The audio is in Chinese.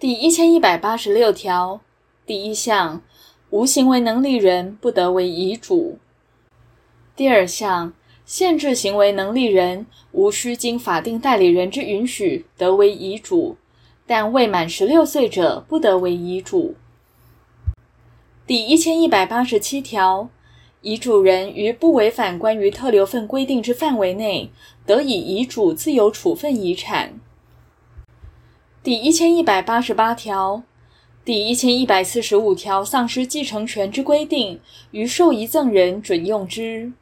第一千一百八十六条第一项，无行为能力人不得为遗嘱。第二项，限制行为能力人无需经法定代理人之允许，得为遗嘱，但未满十六岁者不得为遗嘱。第一千一百八十七条，遗嘱人于不违反关于特留份规定之范围内，得以遗嘱自由处分遗产。第一千一百八十八条、第一千一百四十五条丧失继承权之规定，于受遗赠人准用之。